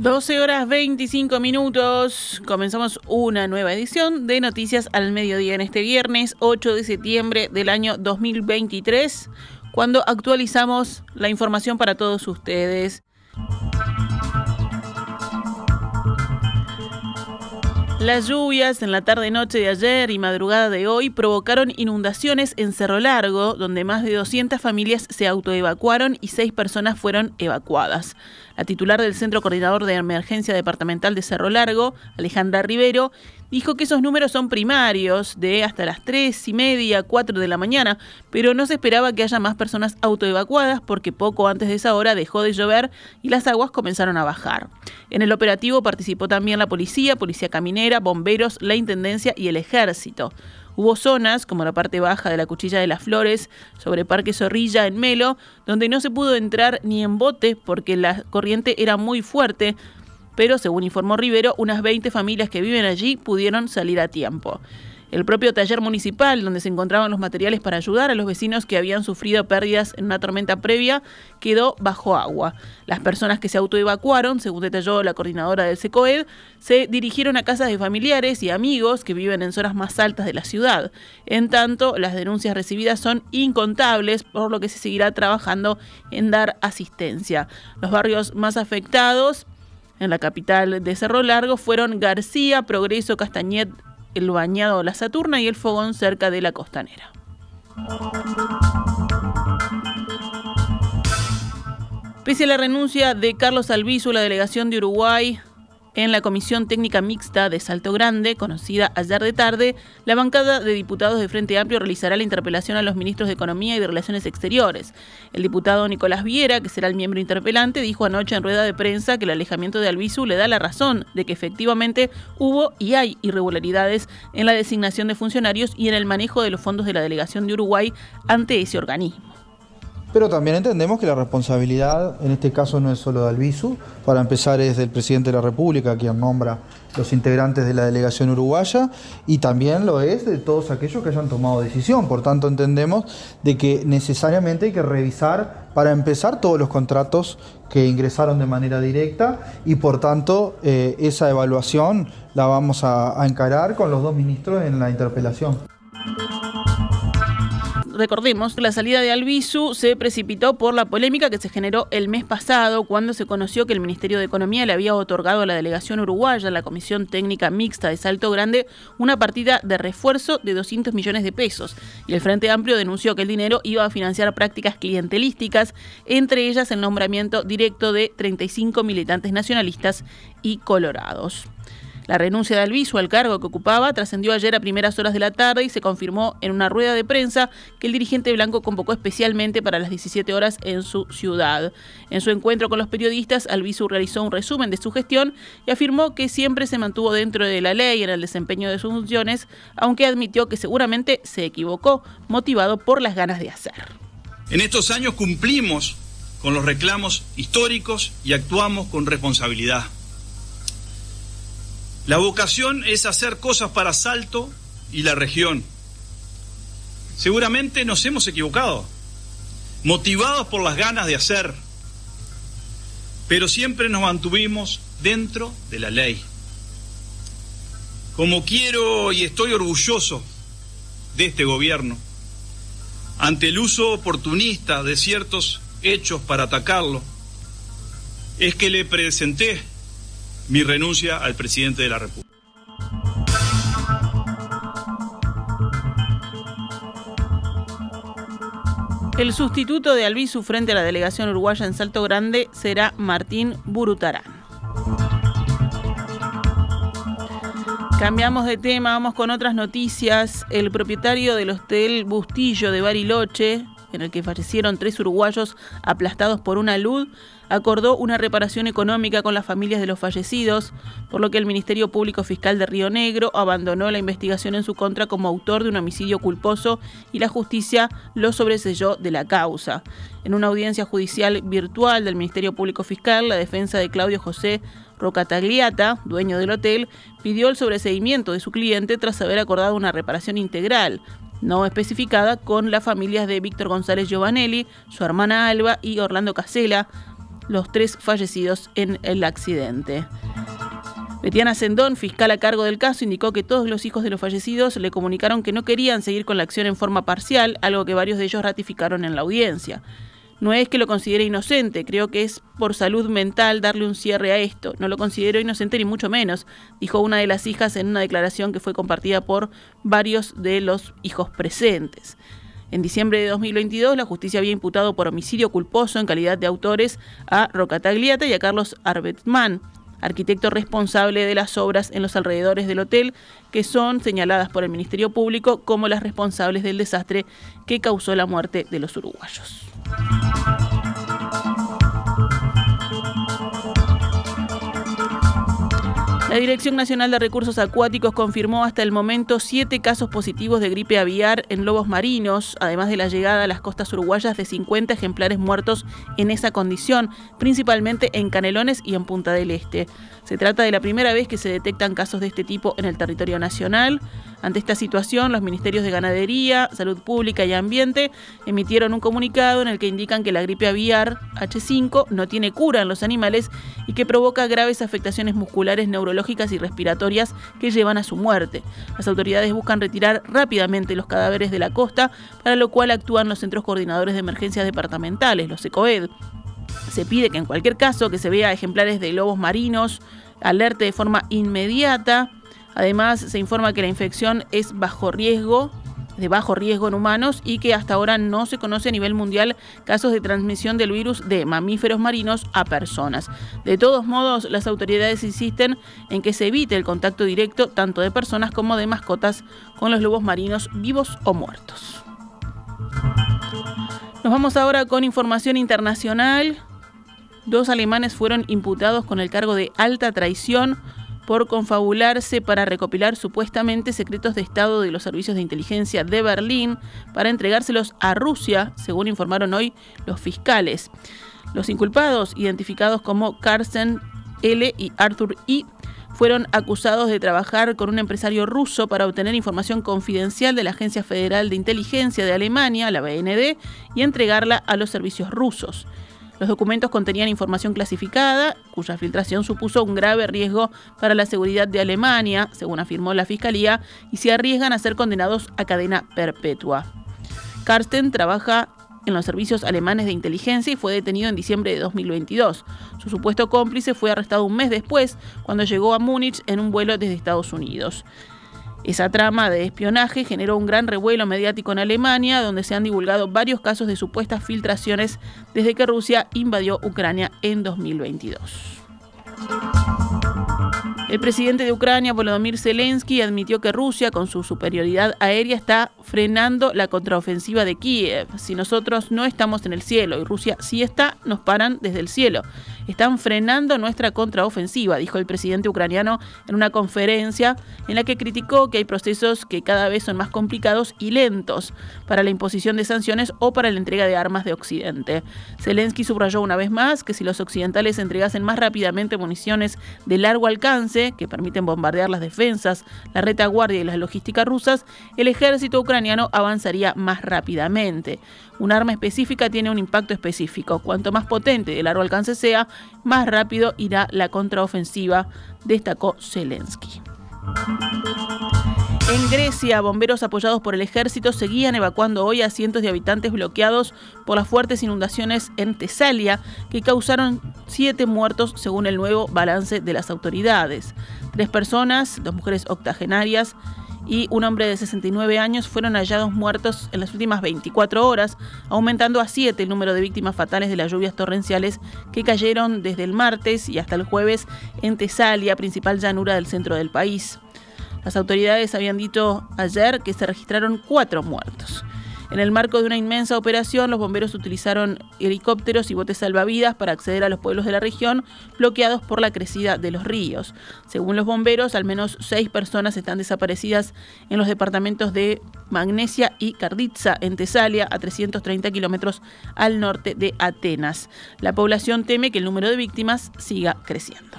12 horas 25 minutos. Comenzamos una nueva edición de Noticias al Mediodía en este viernes 8 de septiembre del año 2023, cuando actualizamos la información para todos ustedes. Las lluvias en la tarde-noche de ayer y madrugada de hoy provocaron inundaciones en Cerro Largo, donde más de 200 familias se autoevacuaron y seis personas fueron evacuadas. La titular del Centro Coordinador de Emergencia Departamental de Cerro Largo, Alejandra Rivero, dijo que esos números son primarios, de hasta las 3 y media, 4 de la mañana, pero no se esperaba que haya más personas autoevacuadas porque poco antes de esa hora dejó de llover y las aguas comenzaron a bajar. En el operativo participó también la policía, policía caminera, bomberos, la intendencia y el ejército. Hubo zonas, como la parte baja de la Cuchilla de las Flores, sobre Parque Zorrilla en Melo, donde no se pudo entrar ni en bote porque la corriente era muy fuerte, pero según informó Rivero, unas 20 familias que viven allí pudieron salir a tiempo. El propio taller municipal, donde se encontraban los materiales para ayudar a los vecinos que habían sufrido pérdidas en una tormenta previa, quedó bajo agua. Las personas que se autoevacuaron, según detalló la coordinadora del SECOED, se dirigieron a casas de familiares y amigos que viven en zonas más altas de la ciudad. En tanto, las denuncias recibidas son incontables, por lo que se seguirá trabajando en dar asistencia. Los barrios más afectados en la capital de Cerro Largo fueron García, Progreso, Castañet, el bañado La Saturna y el fogón cerca de la costanera. Pese a la renuncia de Carlos Albizu, la delegación de Uruguay en la Comisión Técnica Mixta de Salto Grande, conocida ayer de tarde, la bancada de diputados de Frente Amplio realizará la interpelación a los ministros de Economía y de Relaciones Exteriores. El diputado Nicolás Viera, que será el miembro interpelante, dijo anoche en rueda de prensa que el alejamiento de Albizu le da la razón de que efectivamente hubo y hay irregularidades en la designación de funcionarios y en el manejo de los fondos de la delegación de Uruguay ante ese organismo. Pero también entendemos que la responsabilidad, en este caso, no es solo de Albizu. Para empezar, es del presidente de la República, quien nombra los integrantes de la delegación uruguaya, y también lo es de todos aquellos que hayan tomado decisión. Por tanto, entendemos de que necesariamente hay que revisar, para empezar, todos los contratos que ingresaron de manera directa, y por tanto, eh, esa evaluación la vamos a encarar con los dos ministros en la interpelación recordemos que la salida de Albizu se precipitó por la polémica que se generó el mes pasado cuando se conoció que el Ministerio de Economía le había otorgado a la delegación uruguaya, la Comisión Técnica Mixta de Salto Grande, una partida de refuerzo de 200 millones de pesos. Y el Frente Amplio denunció que el dinero iba a financiar prácticas clientelísticas, entre ellas el nombramiento directo de 35 militantes nacionalistas y colorados. La renuncia de Albizu al cargo que ocupaba trascendió ayer a primeras horas de la tarde y se confirmó en una rueda de prensa que el dirigente blanco convocó especialmente para las 17 horas en su ciudad. En su encuentro con los periodistas, Albizu realizó un resumen de su gestión y afirmó que siempre se mantuvo dentro de la ley en el desempeño de sus funciones, aunque admitió que seguramente se equivocó, motivado por las ganas de hacer. En estos años cumplimos con los reclamos históricos y actuamos con responsabilidad. La vocación es hacer cosas para Salto y la región. Seguramente nos hemos equivocado, motivados por las ganas de hacer, pero siempre nos mantuvimos dentro de la ley. Como quiero y estoy orgulloso de este gobierno, ante el uso oportunista de ciertos hechos para atacarlo, es que le presenté mi renuncia al presidente de la República. El sustituto de Albizu frente a la delegación uruguaya en Salto Grande será Martín Burutarán. Cambiamos de tema, vamos con otras noticias. El propietario del hostel Bustillo de Bariloche, en el que fallecieron tres uruguayos aplastados por una luz, acordó una reparación económica con las familias de los fallecidos, por lo que el Ministerio Público Fiscal de Río Negro abandonó la investigación en su contra como autor de un homicidio culposo y la justicia lo sobreselló de la causa. En una audiencia judicial virtual del Ministerio Público Fiscal, la defensa de Claudio José Rocatagliata, dueño del hotel, pidió el sobreseimiento de su cliente tras haber acordado una reparación integral, no especificada, con las familias de Víctor González Giovanelli, su hermana Alba y Orlando Casela, los tres fallecidos en el accidente. Betiana Sendón, fiscal a cargo del caso, indicó que todos los hijos de los fallecidos le comunicaron que no querían seguir con la acción en forma parcial, algo que varios de ellos ratificaron en la audiencia. No es que lo considere inocente, creo que es por salud mental darle un cierre a esto. No lo considero inocente ni mucho menos, dijo una de las hijas en una declaración que fue compartida por varios de los hijos presentes. En diciembre de 2022, la justicia había imputado por homicidio culposo en calidad de autores a Rocatagliata y a Carlos Arbetman, arquitecto responsable de las obras en los alrededores del hotel, que son señaladas por el Ministerio Público como las responsables del desastre que causó la muerte de los uruguayos. Thank you. La Dirección Nacional de Recursos Acuáticos confirmó hasta el momento siete casos positivos de gripe aviar en lobos marinos, además de la llegada a las costas uruguayas de 50 ejemplares muertos en esa condición, principalmente en Canelones y en Punta del Este. Se trata de la primera vez que se detectan casos de este tipo en el territorio nacional. Ante esta situación, los ministerios de Ganadería, Salud Pública y Ambiente emitieron un comunicado en el que indican que la gripe aviar H5 no tiene cura en los animales y que provoca graves afectaciones musculares, neurológicas y respiratorias que llevan a su muerte. Las autoridades buscan retirar rápidamente los cadáveres de la costa, para lo cual actúan los centros coordinadores de emergencias departamentales, los ECOED. Se pide que en cualquier caso que se vea ejemplares de lobos marinos, alerte de forma inmediata Además, se informa que la infección es bajo riesgo de bajo riesgo en humanos y que hasta ahora no se conoce a nivel mundial casos de transmisión del virus de mamíferos marinos a personas. De todos modos, las autoridades insisten en que se evite el contacto directo tanto de personas como de mascotas con los lobos marinos vivos o muertos. Nos vamos ahora con información internacional. Dos alemanes fueron imputados con el cargo de alta traición por confabularse para recopilar supuestamente secretos de Estado de los servicios de inteligencia de Berlín para entregárselos a Rusia, según informaron hoy los fiscales. Los inculpados, identificados como Carsten L. y Arthur I., fueron acusados de trabajar con un empresario ruso para obtener información confidencial de la Agencia Federal de Inteligencia de Alemania, la BND, y entregarla a los servicios rusos. Los documentos contenían información clasificada, cuya filtración supuso un grave riesgo para la seguridad de Alemania, según afirmó la Fiscalía, y se arriesgan a ser condenados a cadena perpetua. Karsten trabaja en los servicios alemanes de inteligencia y fue detenido en diciembre de 2022. Su supuesto cómplice fue arrestado un mes después, cuando llegó a Múnich en un vuelo desde Estados Unidos. Esa trama de espionaje generó un gran revuelo mediático en Alemania, donde se han divulgado varios casos de supuestas filtraciones desde que Rusia invadió Ucrania en 2022. El presidente de Ucrania, Volodymyr Zelensky, admitió que Rusia, con su superioridad aérea, está frenando la contraofensiva de Kiev. Si nosotros no estamos en el cielo y Rusia sí está, nos paran desde el cielo están frenando nuestra contraofensiva, dijo el presidente ucraniano en una conferencia en la que criticó que hay procesos que cada vez son más complicados y lentos para la imposición de sanciones o para la entrega de armas de Occidente. Zelensky subrayó una vez más que si los occidentales entregasen más rápidamente municiones de largo alcance que permiten bombardear las defensas, la retaguardia y las logísticas rusas, el ejército ucraniano avanzaría más rápidamente. Un arma específica tiene un impacto específico. Cuanto más potente de largo alcance sea, más rápido irá la contraofensiva, destacó Zelensky. En Grecia, bomberos apoyados por el ejército seguían evacuando hoy a cientos de habitantes bloqueados por las fuertes inundaciones en Tesalia, que causaron siete muertos según el nuevo balance de las autoridades. Tres personas, dos mujeres octogenarias y un hombre de 69 años fueron hallados muertos en las últimas 24 horas, aumentando a 7 el número de víctimas fatales de las lluvias torrenciales que cayeron desde el martes y hasta el jueves en Tesalia, principal llanura del centro del país. Las autoridades habían dicho ayer que se registraron cuatro muertos. En el marco de una inmensa operación, los bomberos utilizaron helicópteros y botes salvavidas para acceder a los pueblos de la región bloqueados por la crecida de los ríos. Según los bomberos, al menos seis personas están desaparecidas en los departamentos de Magnesia y Carditza, en Tesalia, a 330 kilómetros al norte de Atenas. La población teme que el número de víctimas siga creciendo.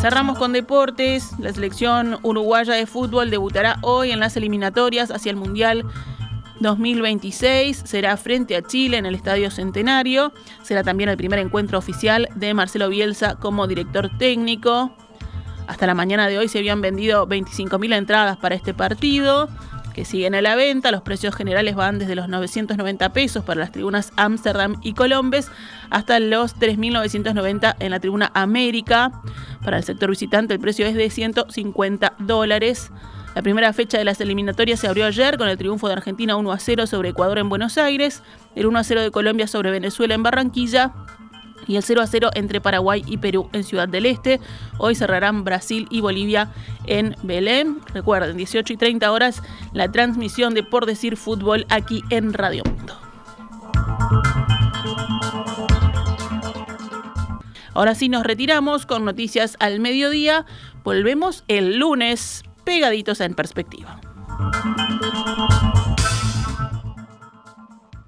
Cerramos con deportes. La selección uruguaya de fútbol debutará hoy en las eliminatorias hacia el Mundial 2026 será frente a Chile en el Estadio Centenario. Será también el primer encuentro oficial de Marcelo Bielsa como director técnico. Hasta la mañana de hoy se habían vendido 25.000 entradas para este partido siguen a la venta. Los precios generales van desde los 990 pesos para las tribunas Amsterdam y Colombes hasta los 3.990 en la tribuna América. Para el sector visitante el precio es de 150 dólares. La primera fecha de las eliminatorias se abrió ayer con el triunfo de Argentina 1 a 0 sobre Ecuador en Buenos Aires, el 1 a 0 de Colombia sobre Venezuela en Barranquilla y el 0 a 0 entre Paraguay y Perú en Ciudad del Este. Hoy cerrarán Brasil y Bolivia en Belén. Recuerden, 18 y 30 horas la transmisión de Por Decir Fútbol aquí en Radio Mundo. Ahora sí nos retiramos con noticias al mediodía. Volvemos el lunes pegaditos en perspectiva.